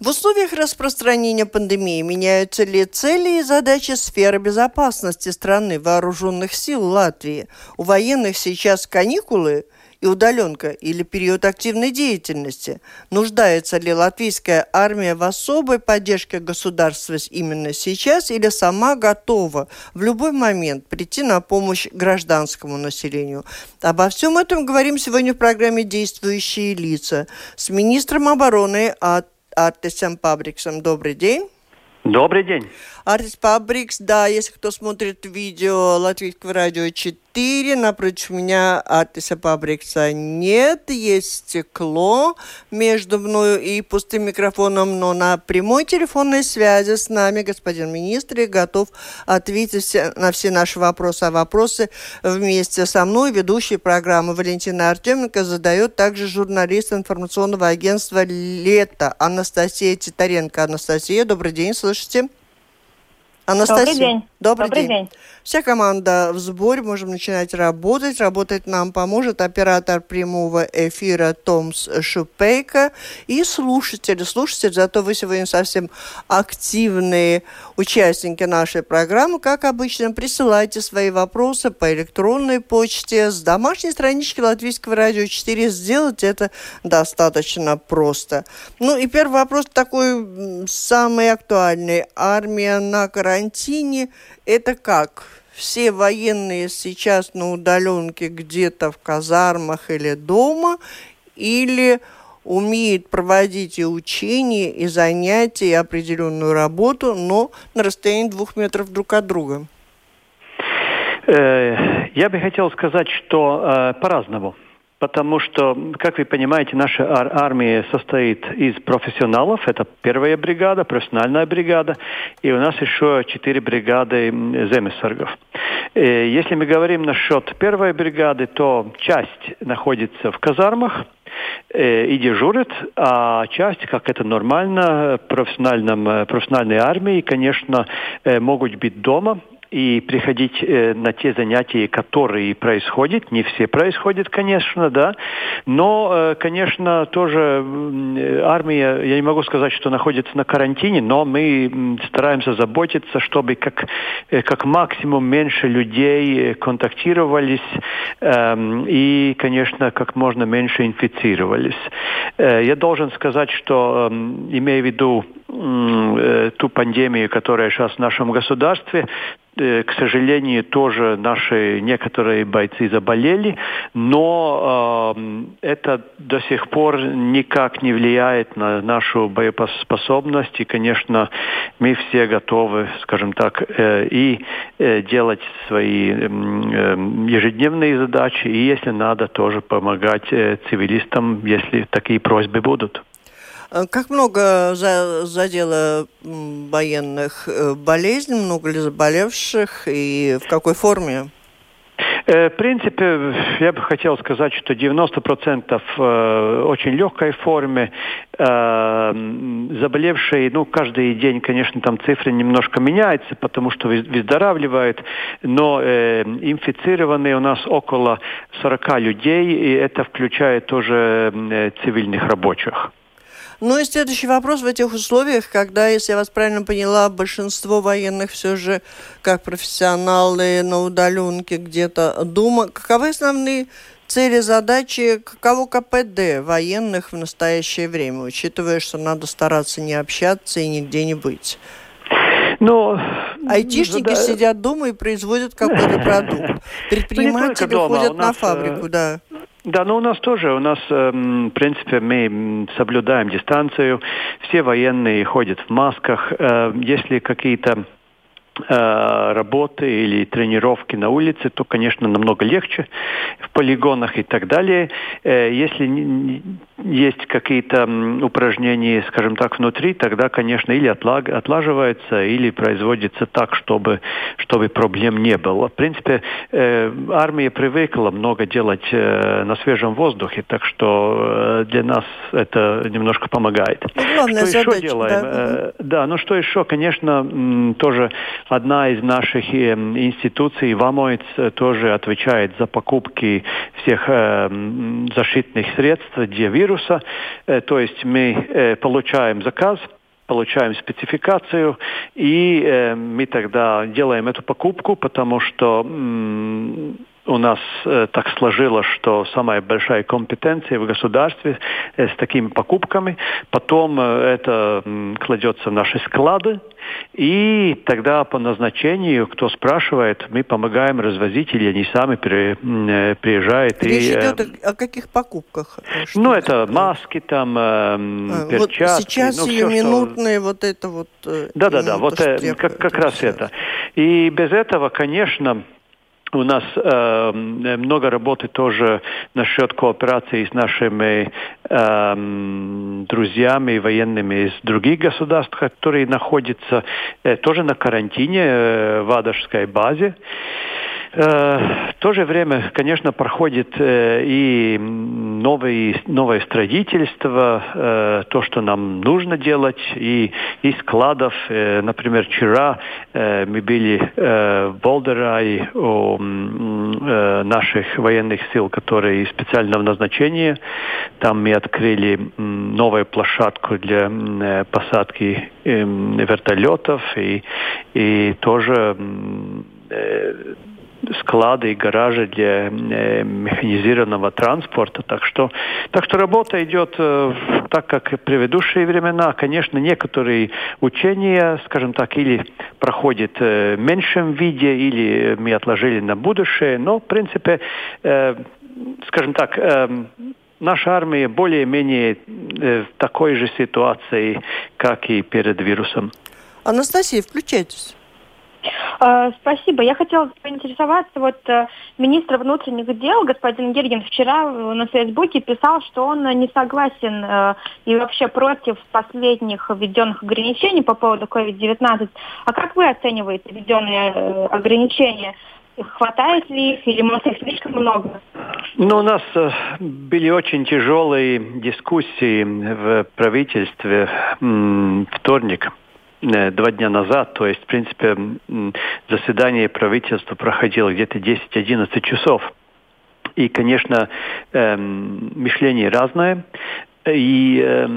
В условиях распространения пандемии меняются ли цели и задачи сферы безопасности страны вооруженных сил Латвии? У военных сейчас каникулы – и удаленка или период активной деятельности? Нуждается ли латвийская армия в особой поддержке государства именно сейчас или сама готова в любой момент прийти на помощь гражданскому населению? Обо всем этом говорим сегодня в программе «Действующие лица» с министром обороны от Артисом Пабриксом. Добрый день. Добрый день. Артис Пабрикс, да, если кто смотрит видео Латвийского радио 4, 4. Напротив меня Артиса Пабрикса нет. Есть стекло между мною и пустым микрофоном, но на прямой телефонной связи с нами господин министр и готов ответить на все наши вопросы. А вопросы вместе со мной ведущий программы Валентина Артеменко задает также журналист информационного агентства «Лето» Анастасия Титаренко. Анастасия, добрый день, слышите? Анастасия. Добрый день. Добрый, Добрый день. день. Вся команда в сборе, можем начинать работать. Работать нам поможет оператор прямого эфира Томс Шупейка и слушатели. Слушатели, зато вы сегодня совсем активные участники нашей программы. Как обычно, присылайте свои вопросы по электронной почте с домашней странички Латвийского радио 4. Сделать это достаточно просто. Ну и первый вопрос такой самый актуальный. Армия на карантине – это как? Все военные сейчас на удаленке где-то в казармах или дома, или умеет проводить и учения, и занятия, и определенную работу, но на расстоянии двух метров друг от друга? Э, я бы хотел сказать, что э, по-разному потому что, как вы понимаете, наша ар- армия состоит из профессионалов. Это первая бригада, профессиональная бригада, и у нас еще четыре бригады земесоргов. Э, если мы говорим насчет первой бригады, то часть находится в казармах, э, и дежурит, а часть, как это нормально, профессиональном, э, профессиональной армии, конечно, могут быть дома, и приходить э, на те занятия, которые происходят. Не все происходят, конечно, да. Но, э, конечно, тоже армия, я не могу сказать, что находится на карантине, но мы стараемся заботиться, чтобы как, э, как максимум меньше людей контактировались э, и, конечно, как можно меньше инфицировались. Я должен сказать, что, э, имея в виду ту пандемию, которая сейчас в нашем государстве, Э, к сожалению, тоже наши некоторые бойцы заболели, но э, это до сих пор никак не влияет на нашу боеспособность. И, конечно, мы все готовы, скажем так, э, и э, делать свои э, ежедневные задачи, и, если надо, тоже помогать э, цивилистам, если такие просьбы будут. Э, как много за, задело военных э, болезней, много ли заболевших и в какой форме? Э, в принципе, я бы хотел сказать, что 90% в очень легкой форме. Заболевшие, ну, каждый день, конечно, там цифры немножко меняются, потому что выздоравливают, но инфицированные у нас около 40 людей, и это включает тоже цивильных рабочих. Ну и следующий вопрос в этих условиях, когда, если я вас правильно поняла, большинство военных все же как профессионалы на удаленке где-то дома. Каковы основные цели, задачи, каково КПД военных в настоящее время, учитывая, что надо стараться не общаться и нигде не быть? Но Айтишники да, сидят дома и производят какой-то продукт. Предприниматели ходят на фабрику, да. Да, но у нас тоже, у нас, эм, в принципе, мы соблюдаем дистанцию, все военные ходят в масках, э, если какие-то работы или тренировки на улице, то, конечно, намного легче в полигонах и так далее. Э, если есть какие-то упражнения, скажем так, внутри, тогда, конечно, или отлаживается, или производится так, чтобы, чтобы проблем не было. В принципе, э, армия привыкла много делать на свежем воздухе, так что для нас это немножко помогает. Главная что задача, еще делаем? Да. да, ну что еще, конечно, тоже одна из наших э, институций, ВАМОИЦ, э, тоже отвечает за покупки всех э, защитных средств для вируса. То есть мы получаем заказ, получаем спецификацию, и э, мы тогда делаем эту покупку, потому что у нас э, так сложилось, что самая большая компетенция в государстве э, с такими покупками. Потом э, это э, кладется в наши склады, и тогда по назначению, кто спрашивает, мы помогаем развозить, или они сами при, э, приезжают. Речь и, идет о, о каких покупках? Что ну, это маски, там, э, а, перчатки. Вот сейчас ну, сиюминутные что... вот это вот... Да-да-да, вот э, как, как раз это. И без этого, конечно, у нас э, много работы тоже насчет кооперации с нашими э, друзьями военными из других государств, которые находятся э, тоже на карантине э, в Адашской базе. Э, в то же время, конечно, проходит э, и новые, новое строительство, э, то, что нам нужно делать, и, и складов. Например, вчера мы были в Болдерае у наших военных сил, которые специального назначения. Там мы открыли новую площадку для посадки вертолетов и, и тоже склады и гаражи для э, механизированного транспорта. Так что, так что работа идет э, так, как в предыдущие времена. Конечно, некоторые учения, скажем так, или проходят э, в меньшем виде, или мы отложили на будущее. Но, в принципе, скажем так, наша армия более-менее в такой же ситуации, как и перед вирусом. Анастасия, включайтесь. А, спасибо. Я хотела поинтересоваться, вот э, министр внутренних дел господин Гиргин вчера на Фейсбуке писал, что он не согласен э, и вообще против последних введенных ограничений по поводу COVID-19. А как вы оцениваете введенные э, ограничения? Хватает ли их или, может, их слишком много? Ну, у нас были очень тяжелые дискуссии в правительстве вторник Э, два дня назад, то есть, в принципе, заседание правительства проходило где-то 10-11 часов. И, конечно, эм, мышление разное. И э,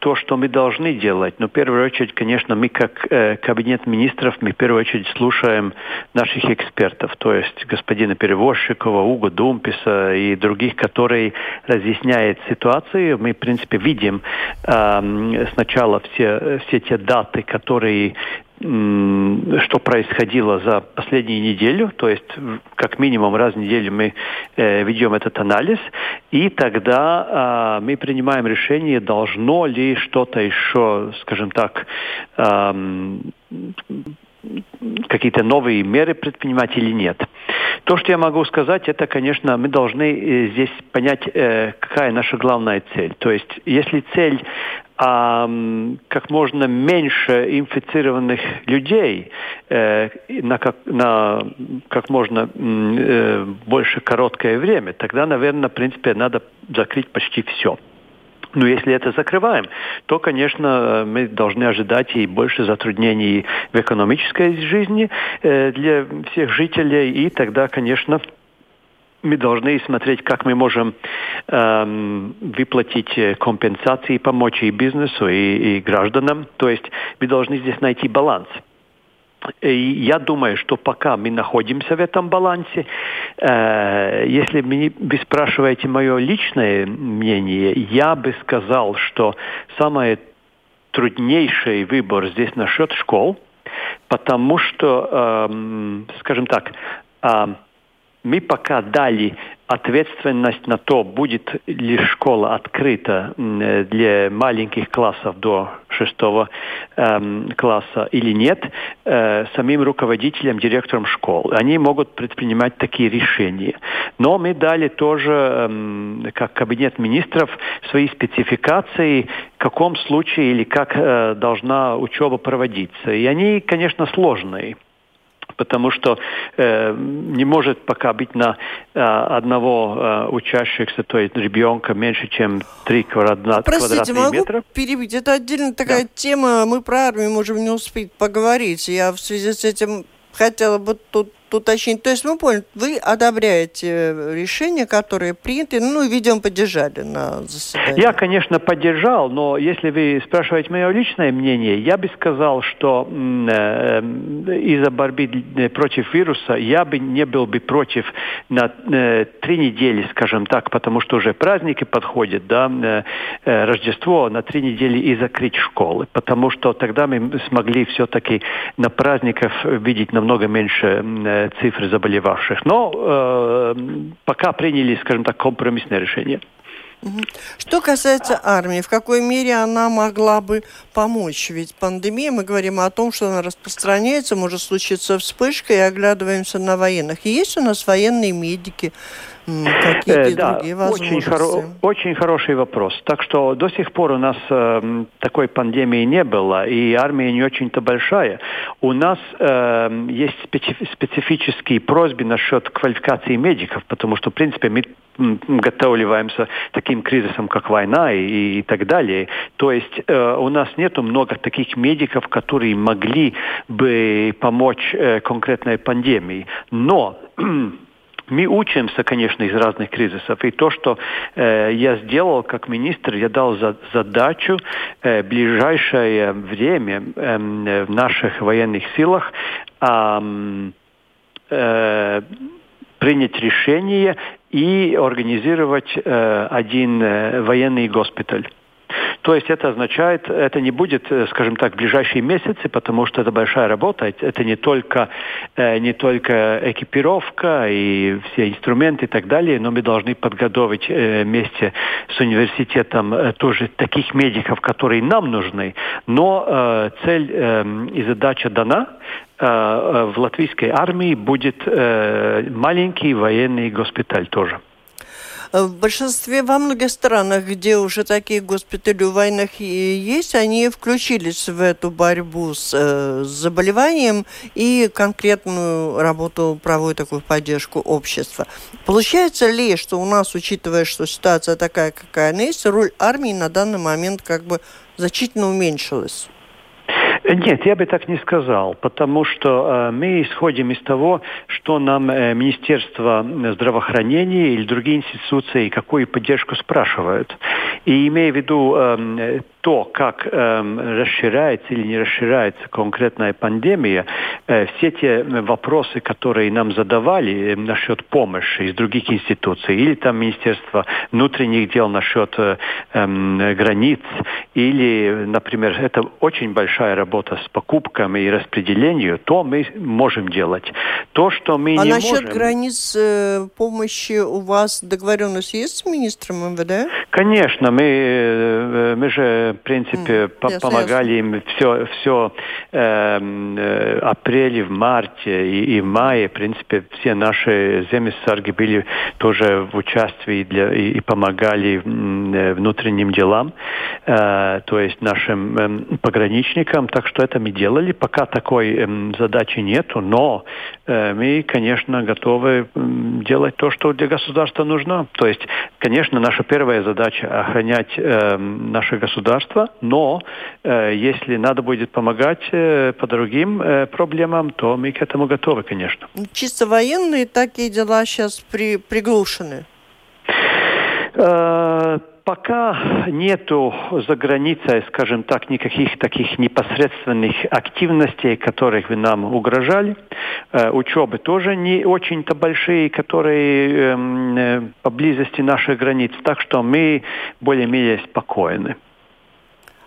то, что мы должны делать, ну, в первую очередь, конечно, мы как э, кабинет министров, мы в первую очередь слушаем наших экспертов, то есть господина Перевозчикова, Уго Думписа и других, которые разъясняют ситуацию. Мы, в принципе, видим э, сначала все, все те даты, которые что происходило за последнюю неделю, то есть как минимум раз в неделю мы э, ведем этот анализ, и тогда э, мы принимаем решение, должно ли что-то еще, скажем так, э, какие-то новые меры предпринимать или нет. То, что я могу сказать, это, конечно, мы должны э, здесь понять, э, какая наша главная цель. То есть, если цель как можно меньше инфицированных людей э, на, как, на как можно э, больше короткое время, тогда, наверное, в принципе, надо закрыть почти все. Но если это закрываем, то, конечно, мы должны ожидать и больше затруднений в экономической жизни э, для всех жителей, и тогда, конечно, мы должны смотреть, как мы можем эм, выплатить компенсации, помочь и бизнесу, и, и гражданам. То есть мы должны здесь найти баланс. И я думаю, что пока мы находимся в этом балансе, э, если вы спрашиваете мое личное мнение, я бы сказал, что самый труднейший выбор здесь насчет школ, потому что, э, скажем так, э, мы пока дали ответственность на то, будет ли школа открыта для маленьких классов до шестого эм, класса или нет, э, самим руководителям, директорам школ. Они могут предпринимать такие решения. Но мы дали тоже, эм, как кабинет министров, свои спецификации, в каком случае или как э, должна учеба проводиться. И они, конечно, сложные потому что э, не может пока быть на э, одного э, учащихся, то есть ребенка меньше, чем 3 квадрат, Простите, могу метра. перебить? Это отдельно такая да. тема, мы про армию можем не успеть поговорить. Я в связи с этим хотела бы тут уточнить. То есть мы поняли, вы одобряете решения, которые приняты, ну, видимо, поддержали на заседании. Я, конечно, поддержал, но если вы спрашиваете мое личное мнение, я бы сказал, что э, из-за борьбы против вируса я бы не был бы против на э, три недели, скажем так, потому что уже праздники подходят, да, э, э Рождество, на три недели и закрыть школы, потому что тогда мы смогли все-таки на праздниках видеть намного меньше цифры заболевавших. Но э, пока приняли, скажем так, компромиссное решение. Что касается армии, в какой мере она могла бы помочь? Ведь пандемия, мы говорим о том, что она распространяется, может случиться вспышка, и оглядываемся на военных. Есть у нас военные медики, какие э, да, другие Очень, хоро очень хороший вопрос. Так что до сих пор у нас э, такой пандемии не было, и армия не очень-то большая. У нас э, есть специф специфические просьбы насчет квалификации медиков, потому что, в принципе, мы готовливаемся таким кризисом, как война и, и так далее. То есть э, у нас нет много таких медиков, которые могли бы помочь э, конкретной пандемии. Но мы учимся, конечно, из разных кризисов. И то, что э, я сделал как министр, я дал за, задачу э, ближайшее время э, в наших военных силах э, э, принять решение и организовать э, один э, военный госпиталь. То есть это означает, это не будет, э, скажем так, в ближайшие месяцы, потому что это большая работа. Это не только, э, не только экипировка и все инструменты и так далее, но мы должны подготовить э, вместе с университетом тоже таких медиков, которые нам нужны. Но цель эм, и задача дана в латвийской армии будет маленький военный госпиталь тоже. Э, в большинстве, во многих странах, где уже такие госпитали у войнах есть, они включились в эту борьбу с, э, с заболеванием и конкретную работу проводят такую поддержку общества. Получается ли, что у нас, учитывая, что ситуация такая, какая она есть, роль армии на данный момент как бы значительно уменьшилась? Нет, я бы так не сказал, потому что э, мы исходим из того, что нам э, Министерство здравоохранения или другие институции какую поддержку спрашивают. И имея в виду э, то, как э, расширяется или не расширяется конкретная пандемия, э, все те вопросы, которые нам задавали э, насчет помощи из других институций, или там Министерство внутренних дел насчет э, э, границ, или, например, это очень большая работа с покупками и распределением, то мы можем делать. То, что мы а не насчет можем... границ э, помощи у вас договоренность есть с министром МВД? Конечно, мы, э, мы же в принципе, mm, по помогали им все, все эм, э, апреле, в марте и, и в мае. В принципе, все наши земесарги были тоже в участии для, и, и помогали э, внутренним делам, э, то есть нашим э, пограничникам. Так что это мы делали. Пока такой э, задачи нету, но э, мы, конечно, готовы э, делать то, что для государства нужно. То есть, конечно, наша первая задача охранять э, наше государство, но э, если надо будет помогать э, по другим э, проблемам, то мы к этому готовы, конечно. Чисто военные такие дела сейчас при, приглушены? Э, пока нету за границей, скажем так, никаких таких непосредственных активностей, которых вы нам угрожали. Э, учебы тоже не очень-то большие, которые эм, э, поблизости наших границ. Так что мы более-менее спокойны.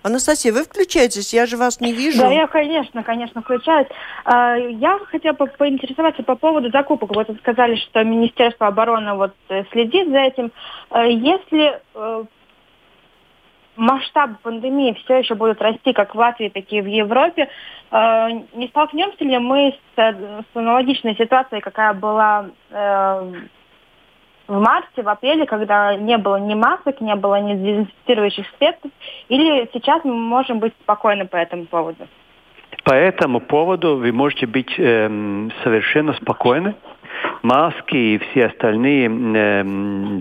Анастасия, вы включаетесь? Я же вас не вижу. Да, я, конечно, конечно, включаюсь. А, я хотела по поинтересоваться по поводу закупок. Вот вы сказали, что Министерство обороны вот э, следит за этим. Э, если э, масштабы пандемии все еще будут расти как в Латвии, так и в Европе, э, не столкнемся ли мы с, с аналогичной ситуацией, какая была э, в марте, в апреле, когда не было ни масок, не было ни дезинфицирующих средств, или сейчас мы можем быть спокойны по этому поводу? По этому поводу вы можете быть э, совершенно спокойны. Маски и все остальные э,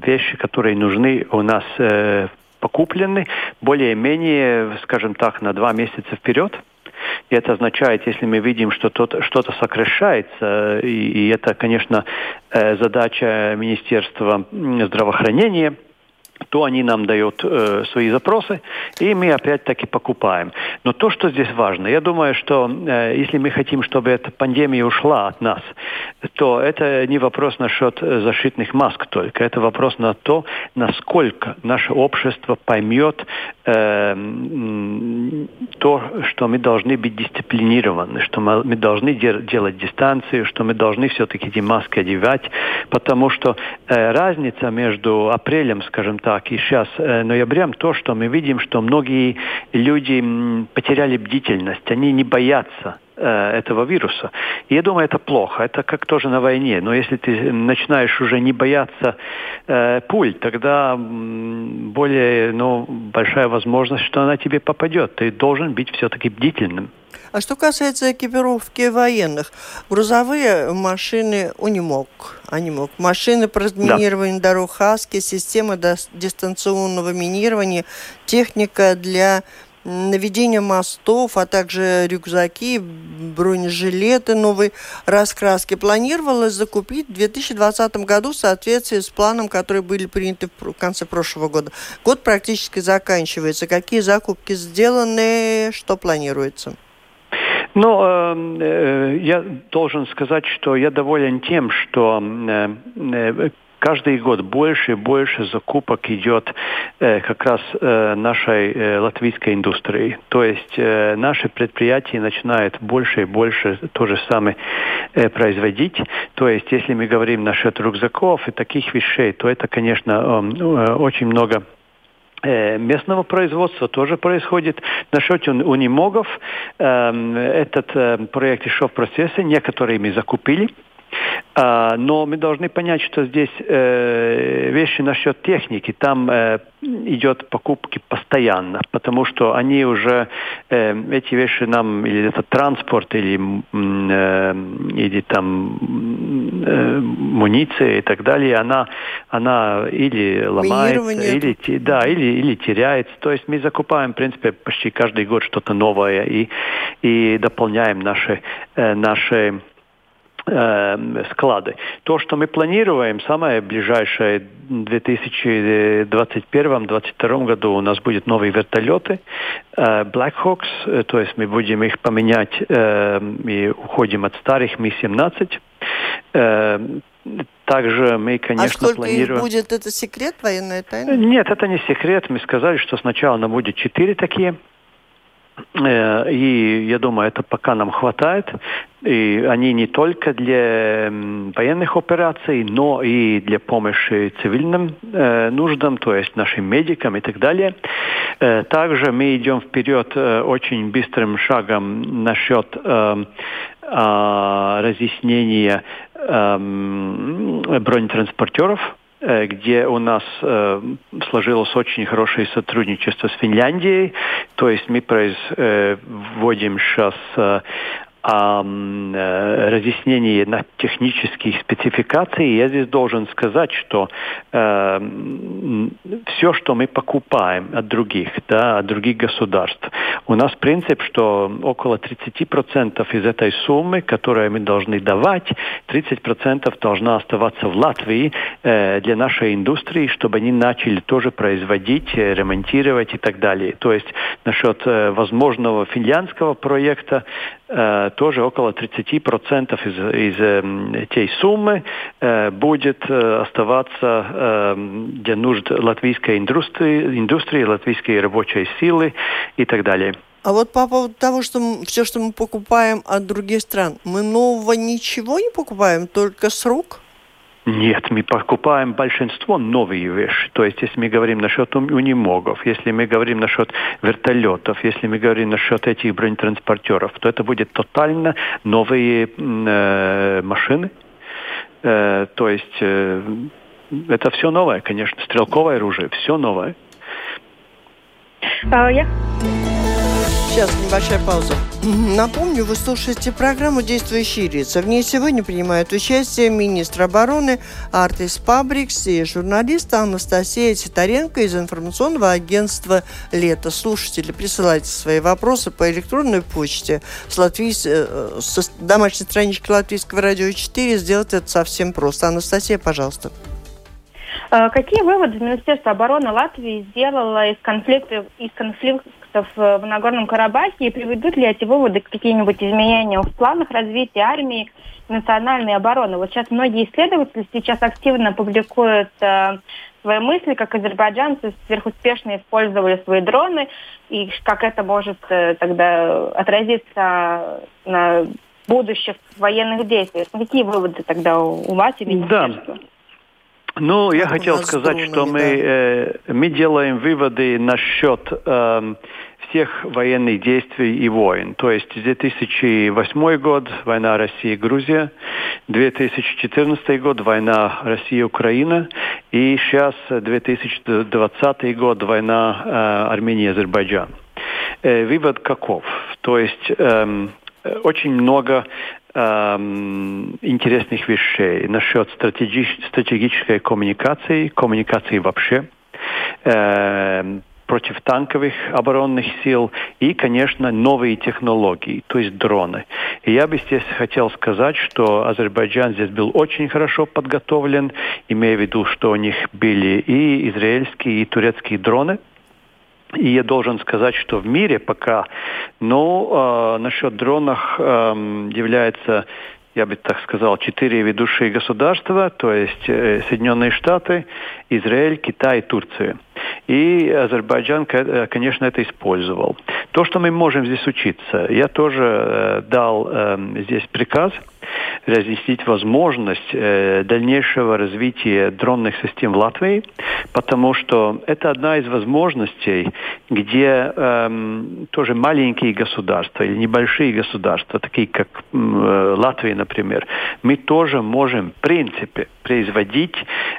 вещи, которые нужны у нас э, покуплены, более-менее, скажем так, на два месяца вперед. И это означает, если мы видим, что что-то сокращается, и, и это, конечно, э, задача Министерства здравоохранения – то они нам дают э, свои запросы, и мы опять-таки покупаем. Но то, что здесь важно, я думаю, что э, если мы хотим, чтобы эта пандемия ушла от нас, то это не вопрос насчет защитных маск только, это вопрос на то, насколько наше общество поймет э, то, что мы должны быть дисциплинированы, что мы должны де- делать дистанцию, что мы должны все-таки эти маски одевать, потому что э, разница между апрелем, скажем так, так, и сейчас э, ноябрем то, что мы видим, что многие люди потеряли бдительность, они не боятся этого вируса. Я думаю, это плохо. Это как тоже на войне. Но если ты начинаешь уже не бояться э, пуль, тогда более ну, большая возможность, что она тебе попадет. Ты должен быть все-таки бдительным. А что касается экипировки военных, грузовые машины «Унимог», «Анимог», машины по разминированию да. дорог «Хаски», система дистанционного минирования, техника для наведения мостов, а также рюкзаки, бронежилеты новой раскраски планировалось закупить в 2020 году в соответствии с планом, которые были приняты в конце прошлого года. Год практически заканчивается. Какие закупки сделаны, что планируется? Ну, э, э, я должен сказать, что я доволен тем, что э, э, каждый год больше и больше закупок идет э, как раз э, нашей э, латвийской индустрии. То есть э, наши предприятия начинают больше и больше то же самое э, производить. То есть если мы говорим насчет рюкзаков и таких вещей, то это, конечно, э, э очень много Э, местного производства тоже происходит. Насчет унимогов, эм, этот э, проект еще в процессе, некоторые мы закупили, но мы должны понять, что здесь э, вещи насчет техники, там э, идет покупки постоянно, потому что они уже, э, эти вещи нам, или это транспорт, или, или там муниция и так далее, она, она или ломается, или, да, или, или теряется. То есть мы закупаем, в принципе, почти каждый год что-то новое и, и дополняем наши, наши склады. То, что мы планируем, самое ближайшее в 2021-2022 году у нас будут новые вертолеты э, Black Hawks, э, то есть мы будем их поменять эм, и уходим от старых Ми-17. Эм, также мы, конечно, а сколько планируем... их будет? Это секрет, военная тайна? Нет, это не секрет. Мы сказали, что сначала нам будет четыре такие и я думаю, это пока нам хватает. И они не только для военных операций, но и для помощи цивильным э, нуждам, то есть нашим медикам и так далее. Э, также мы идем вперед э, очень быстрым шагом насчет э, э, разъяснения э, бронетранспортеров Э, где у нас э, сложилось очень хорошее сотрудничество с Финляндией. То есть мы производим сейчас э, э, разъяснение на технических спецификаций. Я здесь должен сказать, что э, все, что мы покупаем от других, да, от других государств, у нас принцип, что около 30% из этой суммы, которую мы должны давать, 30% должна оставаться в Латвии э, для нашей индустрии, чтобы они начали тоже производить, э, ремонтировать и так далее. То есть насчет э, возможного финляндского проекта Э, тоже около 30% из, из э, этой суммы э, будет оставаться для нужд латвийской индустрии, индустрии, латвийской рабочей силы и так далее. А вот по поводу того, что мы, все, что мы покупаем от других стран, мы нового ничего не покупаем, только с рук? Нет, мы покупаем большинство новые вещи. То есть, если мы говорим насчет унимогов, если мы говорим насчет вертолетов, если мы говорим насчет этих бронетранспортеров, то это будет тотально новые э, машины. Э, то есть, э, это все новое, конечно. Стрелковое оружие, все новое. А, я... Сейчас небольшая пауза. Напомню, вы слушаете программу «Действующие лица». В ней сегодня принимают участие министр обороны Артис Пабрикс и журналист Анастасия Титаренко из информационного агентства «Лето». Слушатели, присылайте свои вопросы по электронной почте с, латвийс... Э, с домашней странички Латвийского радио 4. Сделать это совсем просто. Анастасия, пожалуйста. Э, какие выводы Министерство обороны Латвии сделало из конфликтов, из конфликтов в Нагорном Карабахе и приведут ли эти выводы к каким-нибудь изменениям в планах развития армии национальной обороны? Вот сейчас многие исследователи сейчас активно публикуют э, свои мысли, как азербайджанцы сверхуспешно использовали свои дроны и как это может э, тогда отразиться на будущих военных действиях. Какие выводы тогда у вас и министерства? Да. Ну, я хотел сказать, что мы, э, мы делаем выводы насчет э, всех военных действий и войн. То есть 2008 год – война Россия-Грузия, 2014 год – война Россия-Украина, и сейчас 2020 год – война э, Армения-Азербайджан. Э, вывод каков? То есть э, очень много эм, интересных вещей насчет стратеги стратегической коммуникации, коммуникации вообще, э, противотанковых оборонных сил и, конечно, новые технологии, то есть дроны. И я бы здесь хотел сказать, что Азербайджан здесь был очень хорошо подготовлен, имея в виду, что у них были и израильские, и турецкие дроны – и я должен сказать, что в мире пока, ну, э, насчет дронов э, является я бы так сказал, четыре ведущие государства, то есть э, Соединенные Штаты, Израиль, Китай и Турция. И Азербайджан, э, конечно, это использовал. То, что мы можем здесь учиться, я тоже э, дал э, здесь приказ разъяснить возможность э, дальнейшего развития дронных систем в Латвии, потому что это одна из возможностей, где э, тоже маленькие государства или небольшие государства, такие как Латвия, например, мы тоже можем, в принципе, производить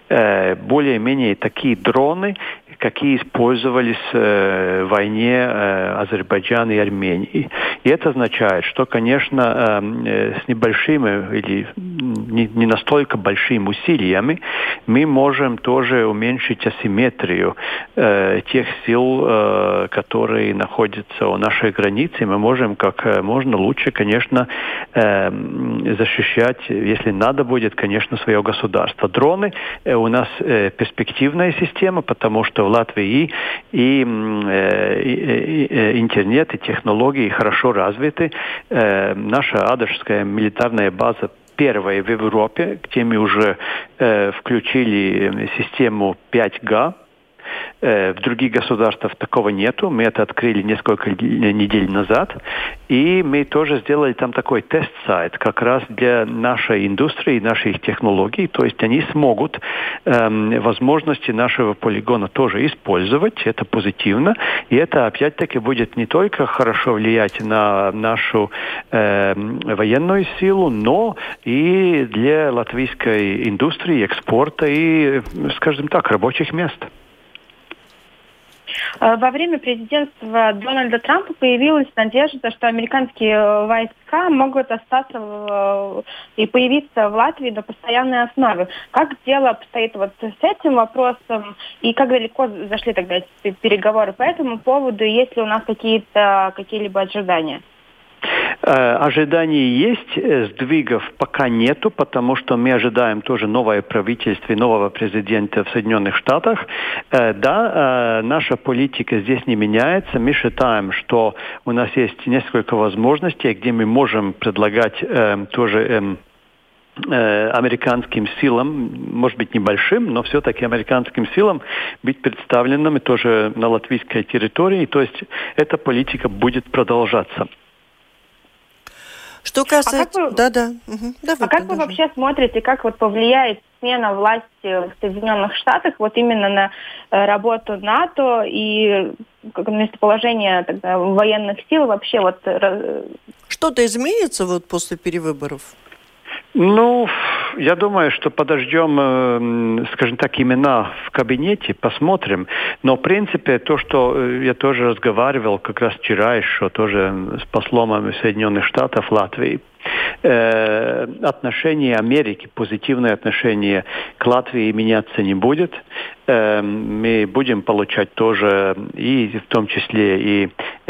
более-менее такие дроны, какие использовались э, в войне э, Азербайджана и Армении. И это означает, что, конечно, э, с небольшими или не, настолько большими усилиями мы можем тоже уменьшить асимметрию тех сил, которые находятся у нашей границы. Мы можем как можно лучше, конечно, защищать, если надо будет, конечно, свое государство. Дроны у нас перспективная система, потому что Латвии и, э, и интернет, и технологии хорошо развиты. Э, наша Адашская милитарная база первая в Европе, где мы уже э, включили систему 5G, Э, в других государствах такого нету. Мы это открыли несколько недель назад. И мы тоже сделали там такой тест-сайт как раз для нашей индустрии, наших технологий. То есть они смогут эм, возможности нашего полигона тоже использовать. Это позитивно. И это опять-таки будет не только хорошо влиять на нашу э, военную силу, но и для латвийской индустрии, экспорта и, скажем так, рабочих мест. Э, во время президентства Дональда Трампа появилась надежда, что американские э, войска могут остаться в, и появиться в Латвии на постоянной основе. Как дело обстоит вот с этим вопросом и как далеко зашли тогда эти переговоры по этому поводу? Есть ли у нас какие-то какие-либо ожидания? Э, ожиданий есть, э, сдвигов пока нету, потому что мы ожидаем тоже новое правительство нового президента в Соединенных Штатах. Э, да, наша политика здесь не меняется. Мы считаем, что у нас есть несколько возможностей, где мы можем предлагать тоже американским силам, может быть небольшим, но все-таки американским силам быть представленными тоже на латвийской территории. То есть эта политика будет продолжаться. Что касается... А вы, да, да. Угу. Давай, а как вы вообще смотрите, как вот повлияет смена власти в Соединенных Штатах вот именно на э, работу НАТО и местоположение тогда военных сил вообще вот что-то изменится вот после перевыборов? Ну, я думаю, что подождем, э, скажем так, имена в кабинете, посмотрим. Но, в принципе, то, что э, я тоже разговаривал как раз вчера еще тоже с послом Соединенных Штатов Латвии, э, отношение Америки, позитивное отношение к Латвии меняться не будет. Э, мы будем получать тоже и в том числе и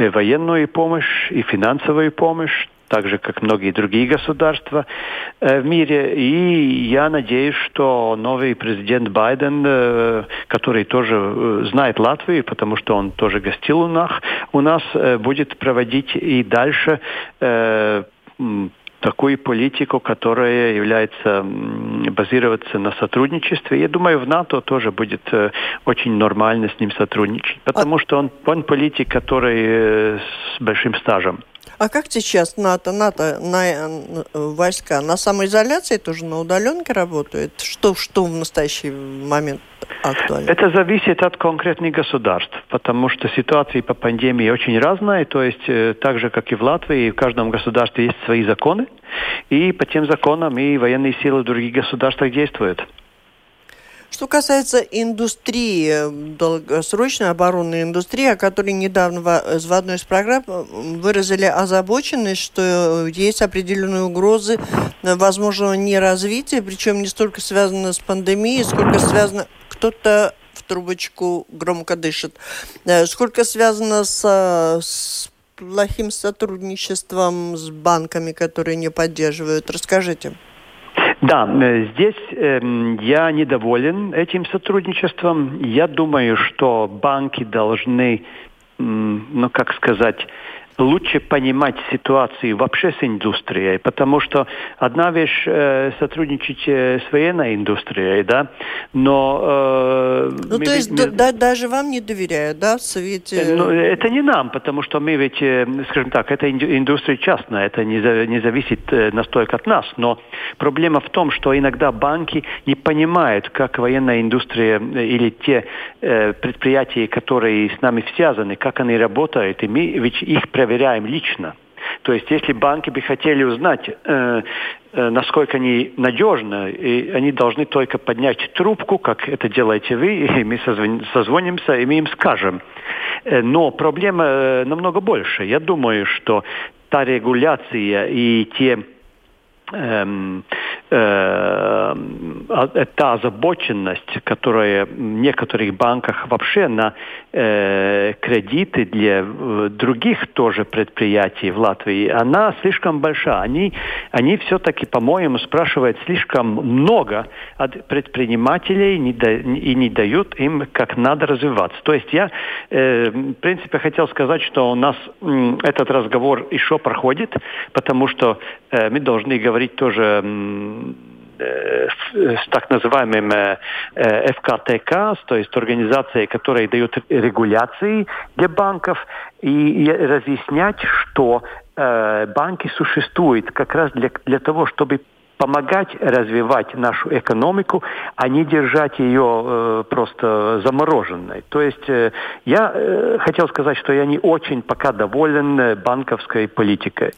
военную помощь, и финансовую помощь так же, как многие другие государства э, в мире. И я надеюсь, что новый президент Байден, э, который тоже э, знает Латвию, потому что он тоже гостил у нас, у нас будет проводить и дальше такую политику, которая является базироваться на сотрудничестве. Я думаю, в НАТО тоже будет очень нормально с ним сотрудничать, потому а... что он, он политик, который с большим стажем. А как сейчас НАТО, НАТО на, э, войска на самоизоляции тоже на удаленке работают? Что, что в настоящий момент актуально? Это зависит от конкретных государств, потому что ситуации по пандемии очень разные. То есть э, так же, как и в Латвии, в каждом государстве есть свои законы, и по тем законам и военные силы других государствах действуют. Что касается индустрии, долгосрочной оборонной индустрии, о которой недавно в одной из программ выразили озабоченность, что есть определенные угрозы возможного неразвития, причем не столько связано с пандемией, сколько связано... Кто-то в трубочку громко дышит. Э, сколько связано с, с плохим сотрудничеством с банками, которые не поддерживают. Расскажите. Да, э, здесь э, я недоволен этим сотрудничеством. Я думаю, что банки должны, э, ну как сказать, лучше понимать ситуацию вообще с индустрией, потому что одна вещь э, сотрудничать э, с военной индустрией, да, но... Ну, мы, то есть мы, да, даже вам не доверяют, да, в Совете? Э, ну, это не нам, потому что мы ведь, э, скажем так, это индустрия частная, это не, не зависит э, настолько от нас, но проблема в том, что иногда банки не понимают, как военная индустрия или те э, предприятия, которые с нами связаны, как они работают, и мы ведь их проверяем лично. То есть, если банки бы хотели узнать, э, э, насколько они надежны, и они должны только поднять трубку, как это делаете вы, и мы созвонимся, и мы им скажем. Э, но проблема э, намного больше. Я думаю, что та регуляция и те эм, э, та озабоченность, которая в некоторых банках вообще на э, кредиты для э, других тоже предприятий в Латвии, она слишком большая. Они, они все-таки, по-моему, спрашивают слишком много от предпринимателей не да, и не дают им как надо развиваться. То есть я, э, в принципе, хотел сказать, что у нас э, этот разговор еще проходит, потому что э, мы должны говорить тоже Э, с так называемым э, э, ФКТК, то есть организацией, которая дает регуляции для банков, и разъяснять, что банки существуют как раз для, для того, чтобы помогать развивать нашу экономику, а не держать ее э, просто замороженной. То есть э, я э, хотел сказать, что я не очень пока доволен банковской политикой.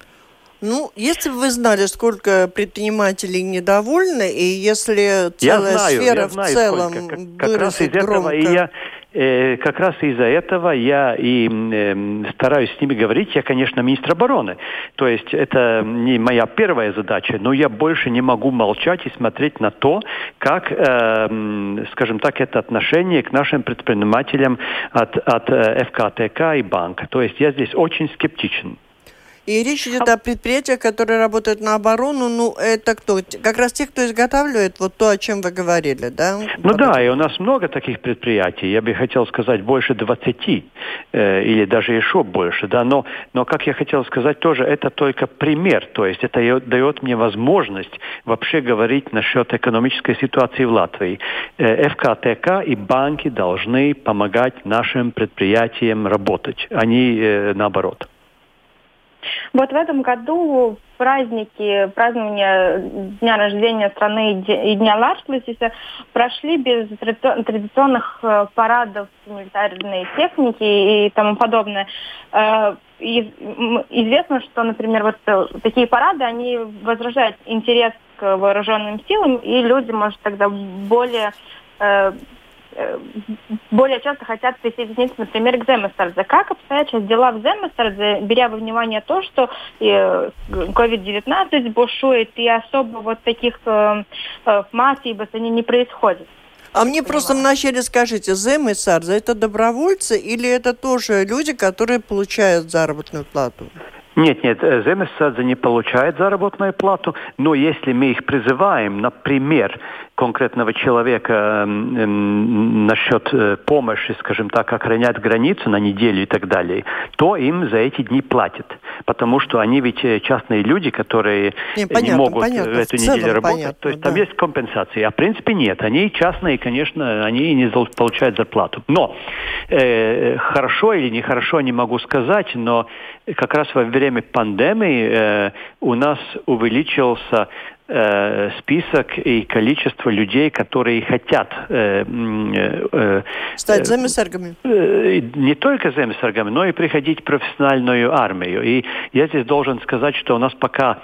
Ну, если бы вы знали, сколько предпринимателей недовольны, и если целая я знаю, сфера я знаю, в целом сколько. как, как раз из громко... этого и я э, как раз из-за этого я и э, стараюсь с ними говорить. Я, конечно, министр обороны. То есть это не моя первая задача, но я больше не могу молчать и смотреть на то, как, э, скажем так, это отношение к нашим предпринимателям от, от э, ФКТК и банка. То есть я здесь очень скептичен. И речь идет о предприятиях, которые работают на оборону. Ну, это кто? Как раз те, кто изготавливает вот то, о чем вы говорили, да? Ну да, и у нас много таких предприятий. Я бы хотел сказать больше 20 э, или даже еще больше, да. Но, но, как я хотел сказать, тоже это только пример. То есть это дает мне возможность вообще говорить насчет экономической ситуации в Латвии. Э, ФКТК и банки должны помогать нашим предприятиям работать, а не э, наоборот. Вот в этом году праздники, празднования дня рождения страны и Дня Ларслысиса прошли без традиционных э, парадов милитарной техники и тому подобное. Э, и известно, что, например, вот э, такие парады, они возражают интерес к вооруженным силам, и люди, может, тогда более более часто хотят присоединиться, например, к Земестерзе. Как обстоят сейчас дела в Земестерзе, беря во внимание то, что COVID-19 э, бушует, и особо вот таких э, э, массий они не происходят? А мне просто вначале скажите, Зем и Сарза это добровольцы или это тоже люди, которые получают заработную плату? Нет, нет, Земесадзе не получает заработную плату, но если мы их призываем, например, конкретного человека э, насчет э, помощи, скажем так, охранять границу на неделю и так далее, то им за эти дни платят. Потому что они ведь э, частные люди, которые не, понятно, не могут понятно, эту неделю работать. Понятно, то есть да. там есть компенсации. А в принципе нет. Они частные, конечно, они не получают зарплату. Но э, хорошо или нехорошо не могу сказать, но как раз во время пандемии э, у нас увеличился Э, список и количество людей, которые хотят э, э, стать земесаргами. Не только земесаргами, но и приходить в профессиональную армию. И я здесь должен сказать, что у нас пока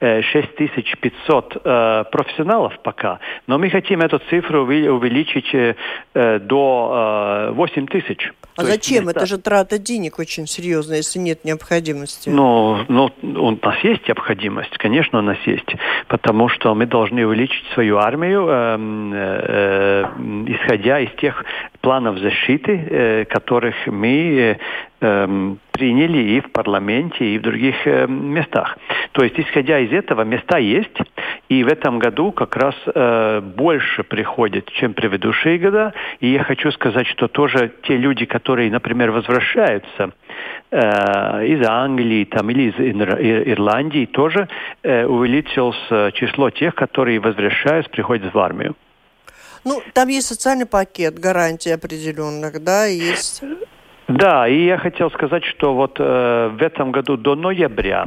6500 профессионалов пока, но мы хотим эту цифру увеличить до 8000. А То зачем? Есть, Это же трата денег очень серьезная, если нет необходимости. Ну, ну, у нас есть необходимость, конечно, у нас есть, потому что мы должны увеличить свою армию, э, э, исходя из тех планов защиты, э, которых мы э, приняли и в парламенте, и в других э, местах. То есть, исходя из этого, места есть, и в этом году как раз э, больше приходит, чем предыдущие года. И я хочу сказать, что тоже те люди, которые, например, возвращаются э, из Англии там, или из Ирландии, тоже э, увеличилось число тех, которые возвращаются, приходят в армию. Ну, там есть социальный пакет гарантий определенных, да, есть. Да, и я хотел сказать, что вот э, в этом году до ноября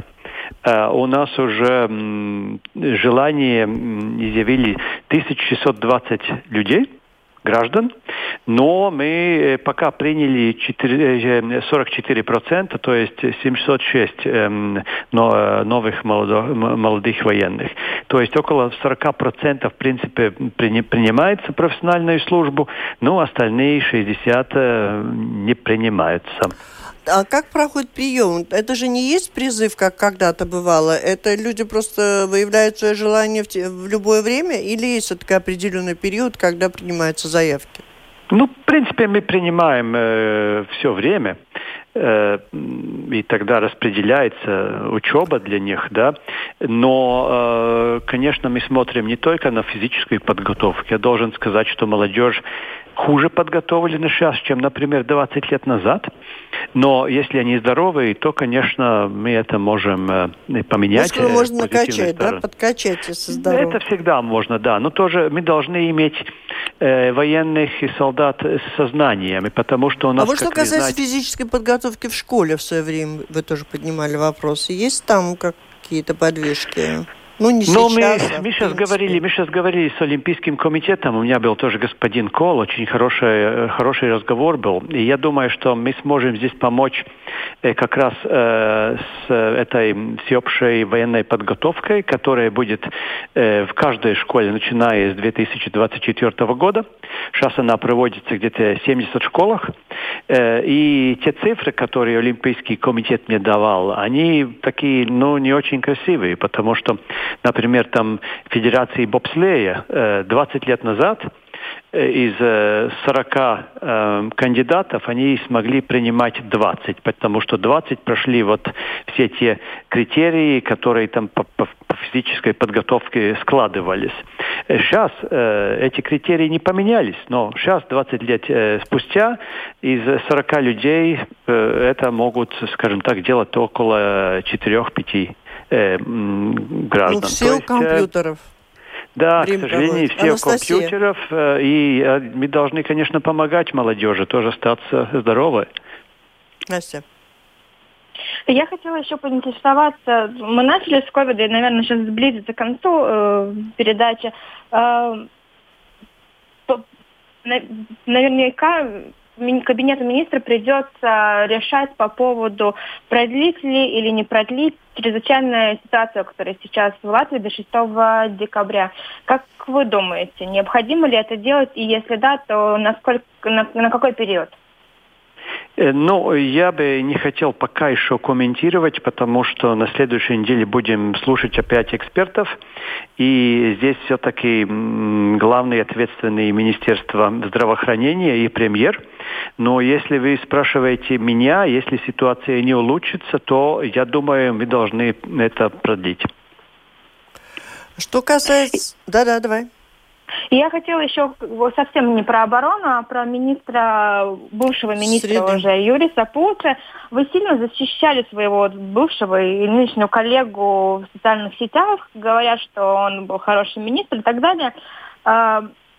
э, у нас уже м, желание изъявили 1620 людей граждан, но мы э, пока приняли 4, 44%, э, то есть 706 эм, но, новых молодых военных. То есть около 40% в принципе принимается профессиональную службу, но остальные 60% э, не принимаются. А как проходит прием? Это же не есть призыв, как когда-то бывало. Это люди просто выявляют свое желание в, те, в любое время или есть все-таки определенный период, когда принимаются заявки? Ну, в принципе, мы принимаем э, все время, э, и тогда распределяется учеба для них, да. Но, э, конечно, мы смотрим не только на физическую подготовку. Я должен сказать, что молодежь хуже подготовлены сейчас, чем, например, 20 лет назад. Но если они здоровые, то, конечно, мы это можем э, поменять. Мускулы можно накачать, да, подкачать, если здоровы. Это всегда можно, да. Но тоже мы должны иметь э, военных и солдат с сознаниями, потому что у нас... А вот что касается знаете... физической подготовки в школе в свое время, вы тоже поднимали вопросы. Есть там какие-то подвижки? Ну, не Но сейчас, мы, а мы сейчас говорили, мы сейчас говорили с Олимпийским комитетом. У меня был тоже господин Кол, очень хороший, хороший разговор был. И я думаю, что мы сможем здесь помочь э, как раз э, с этой всеобщей военной подготовкой, которая будет э, в каждой школе, начиная с 2024 года. Сейчас она проводится где-то в 70 школах. Э, и те цифры, которые Олимпийский комитет мне давал, они такие, ну, не очень красивые, потому что Например, там Федерации бобслея 20 э, лет назад э, из 40 э, кандидатов они смогли принимать 20, потому что 20 прошли вот все те критерии, которые там по, по, по физической подготовке складывались. Сейчас э, эти критерии не поменялись, но сейчас, 20 лет э, спустя, из 40 людей э, это могут, скажем так, делать около 4-5 э, граждан. Ну, все у э, компьютеров. Да, Время к сожалению, все Анастасия. компьютеров. Э, и э, мы должны, конечно, помогать молодежи тоже остаться здоровой. Настя. Я хотела еще поинтересоваться. Мы начали с ковида, и, наверное, сейчас близится к концу э, передачи. Э, наверняка кабинету министра придется решать по поводу продлить ли или не продлить чрезвычайную ситуацию, которая сейчас в Латвии до 6 декабря. Как вы думаете, необходимо ли это делать? И если да, то насколько, на, на какой период? Э, ну, я бы не хотел пока еще комментировать, потому что на следующей неделе будем слушать опять экспертов. И здесь все-таки главные ответственные Министерство здравоохранения и премьер. Но если вы спрашиваете меня, если ситуация не улучшится, то я думаю, мы должны это продлить. Что касается... Да-да, давай. И я хотела еще совсем не про оборону, а про министра, бывшего министра Среды. уже Юриса Пулца. Вы сильно защищали своего бывшего и нынешнего коллегу в социальных сетях, говоря, что он был хороший министр и так далее.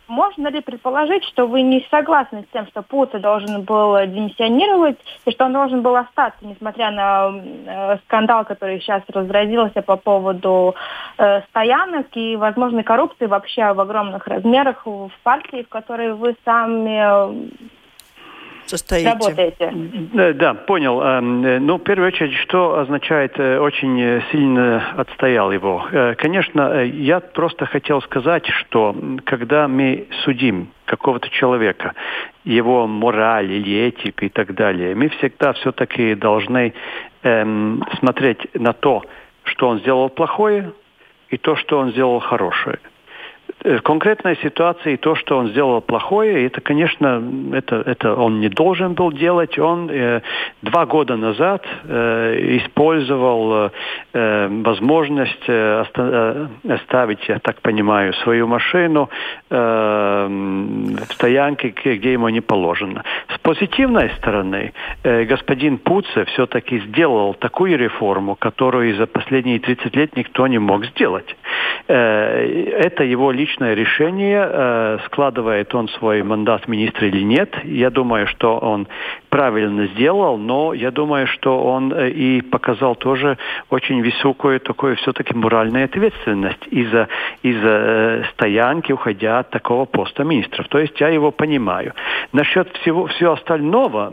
Можно ли предположить, что вы не согласны с тем, что Пута должен был демиссионировать и что он должен был остаться, несмотря на э, скандал, который сейчас разразился по поводу э, стоянок и возможной коррупции вообще в огромных размерах в партии, в которой вы сами состоите. Работаете. Да, понял. Эм, э, ну, в первую очередь, что означает э, очень сильно отстоял его? Э, конечно, я просто хотел сказать, что когда мы судим какого-то человека, его мораль или этику и так далее, мы всегда все-таки должны эм, смотреть на то, что он сделал плохое, и то, что он сделал хорошее. Э, конкретной ситуации то, что он сделал плохое, это, конечно, это, это он не должен был делать. Он э, два года назад э, использовал э, возможность э, э, оставить, я так понимаю, свою машину э, в стоянке, где ему не положено. С позитивной стороны, э, господин Пуце все-таки сделал такую реформу, которую за последние 30 лет никто не мог сделать. Э, это его личное решение, э, складывает он свой мандат министра или нет. Я думаю, что он правильно сделал, но я думаю, что он э, и показал тоже очень высокую такую все-таки моральную ответственность из-за из стоянки, уходя от такого поста министров. То есть я его понимаю. Насчет всего, всего остального,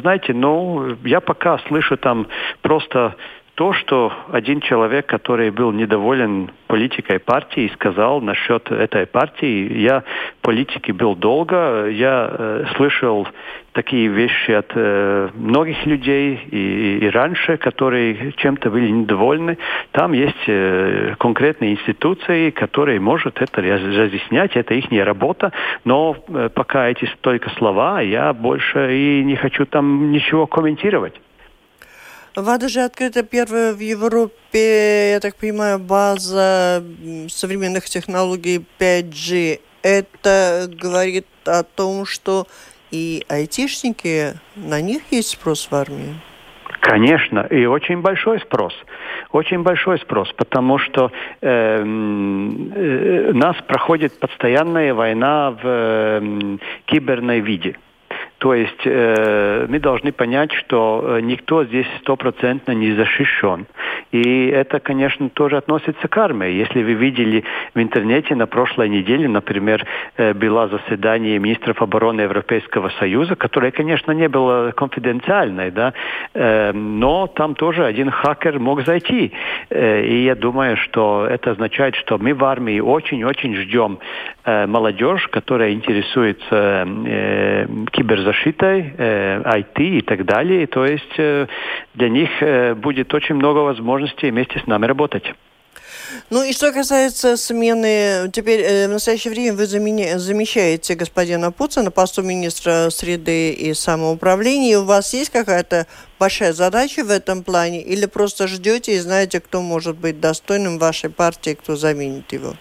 знаете, ну, я пока слышу там просто то, что один человек, который был недоволен политикой партии, сказал насчет этой партии, я в политике был долго, я э, слышал такие вещи от э, многих людей и, и раньше, которые чем-то были недовольны. Там есть э, конкретные институции, которые может это разъяснять, это их работа, но э, пока эти только слова, я больше и не хочу там ничего комментировать. ВАДА же открыта первая в Европе, я так понимаю, база современных технологий 5G. Это говорит о том, что и айтишники, на них есть спрос в армии? Конечно, и очень большой спрос. Очень большой спрос, потому что э, э, нас проходит постоянная война в э, киберной виде. То есть э, мы должны понять, что э, никто здесь стопроцентно не защищен. И это, конечно, тоже относится к армии. Если вы видели в интернете на прошлой неделе, например, э, было заседание министров обороны Европейского Союза, которое, конечно, не было конфиденциальное, да, э, но там тоже один хакер мог зайти. Э, и я думаю, что это означает, что мы в армии очень-очень ждем э, молодежь, которая интересуется э, киберзащитой защитой, э, IT и так далее. То есть э, для них э, будет очень много возможностей вместе с нами работать. Ну и что касается смены, теперь э, в настоящее время вы замени, замещаете господина Пуца на посту министра среды и самоуправления. У вас есть какая-то большая задача в этом плане или просто ждете и знаете, кто может быть достойным вашей партии, кто заменит его?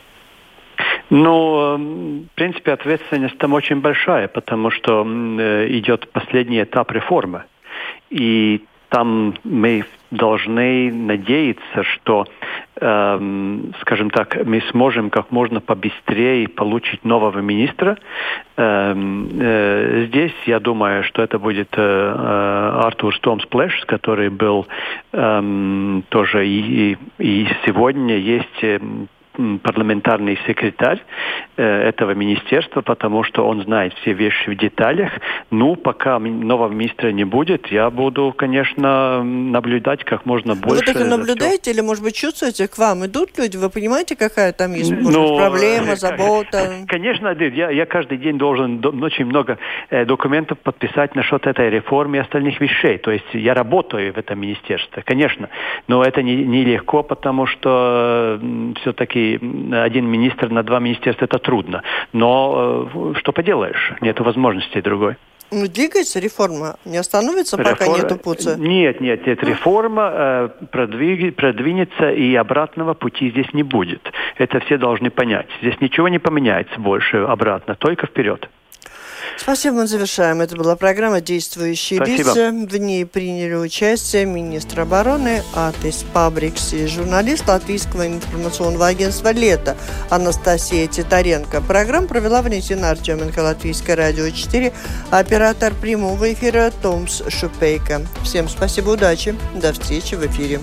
Ну, эм, в принципе, ответственность там очень большая, потому что э, идет последний этап реформы. И там мы должны надеяться, что эм, скажем так, мы сможем как можно побыстрее получить нового министра. Эм, э, здесь я думаю, что это будет э, э, Артурс Томс Плешс, который был эм, тоже и, и сегодня есть парламентарный секретарь э, этого министерства, потому что он знает все вещи в деталях. Ну, пока нового министра не будет, я буду, конечно, наблюдать как можно больше. Вы только наблюдаете или, может быть, чувствуете, к вам идут люди? Вы понимаете, какая там есть может, ну, проблема, э, забота? Конечно, я, я каждый день должен очень много э, документов подписать насчет этой реформы и остальных вещей. То есть я работаю в этом министерстве, конечно. Но это нелегко, не, не легко, потому что все-таки один министр на два министерства это трудно. Но э, что поделаешь, нет возможности другой. Ну, двигается реформа, не остановится, Реформ... пока нету пути? Нет, нет, нет, реформа э, продвиг... продвинется и обратного пути здесь не будет. Это все должны понять. Здесь ничего не поменяется больше обратно, только вперед. Спасибо, мы завершаем. Это была программа «Действующие Спасибо. лица». В ней приняли участие министр обороны Атис Пабрикс и журналист Латвийского информационного агентства «Лето» Анастасия Титаренко. Программу провела Валентина Артеменко, Латвийское радио 4, оператор прямого эфира Томс Шупейко. Всем спасибо, удачи, до встречи в эфире.